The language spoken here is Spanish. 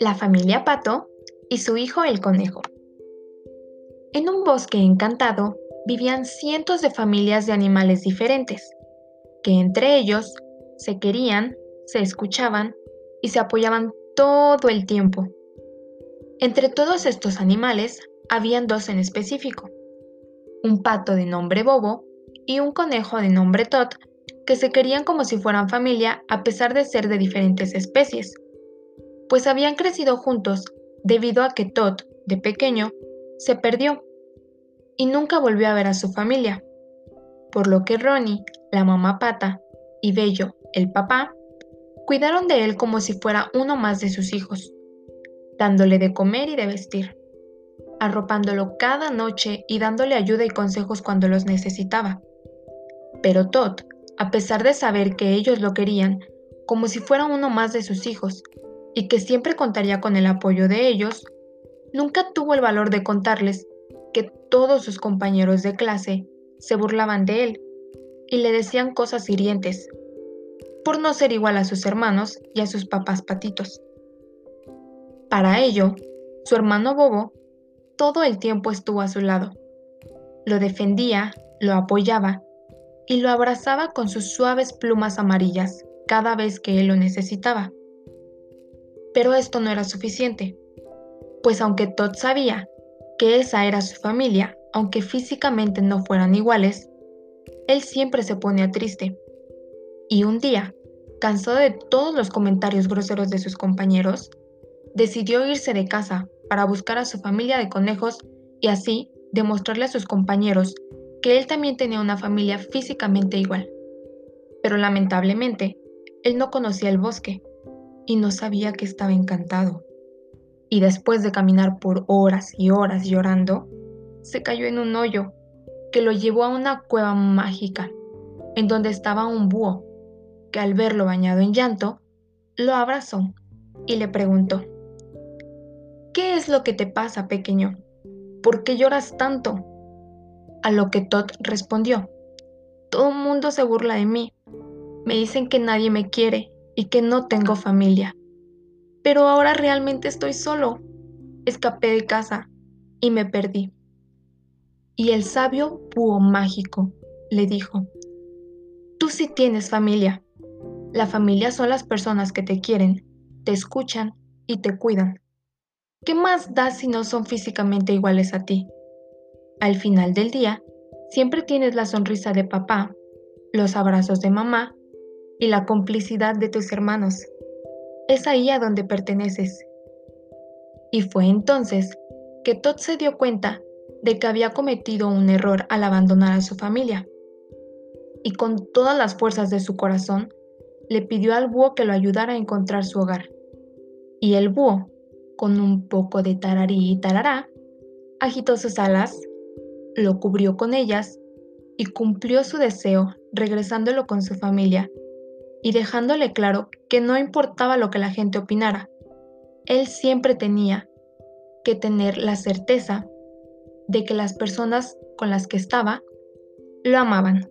La familia Pato y su hijo el conejo. En un bosque encantado vivían cientos de familias de animales diferentes, que entre ellos se querían, se escuchaban y se apoyaban todo el tiempo. Entre todos estos animales habían dos en específico, un pato de nombre Bobo y un conejo de nombre Tot, que se querían como si fueran familia a pesar de ser de diferentes especies, pues habían crecido juntos debido a que Tot, de pequeño, se perdió y nunca volvió a ver a su familia, por lo que Ronnie, la mamá pata, y Bello, el papá, cuidaron de él como si fuera uno más de sus hijos, dándole de comer y de vestir, arropándolo cada noche y dándole ayuda y consejos cuando los necesitaba. Pero Todd, a pesar de saber que ellos lo querían como si fuera uno más de sus hijos y que siempre contaría con el apoyo de ellos, nunca tuvo el valor de contarles que todos sus compañeros de clase se burlaban de él y le decían cosas hirientes por no ser igual a sus hermanos y a sus papás patitos. Para ello, su hermano Bobo todo el tiempo estuvo a su lado. Lo defendía, lo apoyaba y lo abrazaba con sus suaves plumas amarillas cada vez que él lo necesitaba. Pero esto no era suficiente, pues aunque Todd sabía que esa era su familia, aunque físicamente no fueran iguales, él siempre se ponía triste. Y un día, cansado de todos los comentarios groseros de sus compañeros, decidió irse de casa para buscar a su familia de conejos y así demostrarle a sus compañeros que él también tenía una familia físicamente igual. Pero lamentablemente, él no conocía el bosque y no sabía que estaba encantado. Y después de caminar por horas y horas llorando, se cayó en un hoyo que lo llevó a una cueva mágica, en donde estaba un búho que al verlo bañado en llanto, lo abrazó y le preguntó, ¿Qué es lo que te pasa, pequeño? ¿Por qué lloras tanto? A lo que Todd respondió, Todo el mundo se burla de mí. Me dicen que nadie me quiere y que no tengo familia. Pero ahora realmente estoy solo. Escapé de casa y me perdí. Y el sabio búho mágico le dijo, Tú sí tienes familia. La familia son las personas que te quieren, te escuchan y te cuidan. ¿Qué más da si no son físicamente iguales a ti? Al final del día, siempre tienes la sonrisa de papá, los abrazos de mamá y la complicidad de tus hermanos. Es ahí a donde perteneces. Y fue entonces que Todd se dio cuenta de que había cometido un error al abandonar a su familia. Y con todas las fuerzas de su corazón, le pidió al búho que lo ayudara a encontrar su hogar. Y el búho, con un poco de tararí y tarará, agitó sus alas, lo cubrió con ellas y cumplió su deseo regresándolo con su familia y dejándole claro que no importaba lo que la gente opinara, él siempre tenía que tener la certeza de que las personas con las que estaba lo amaban.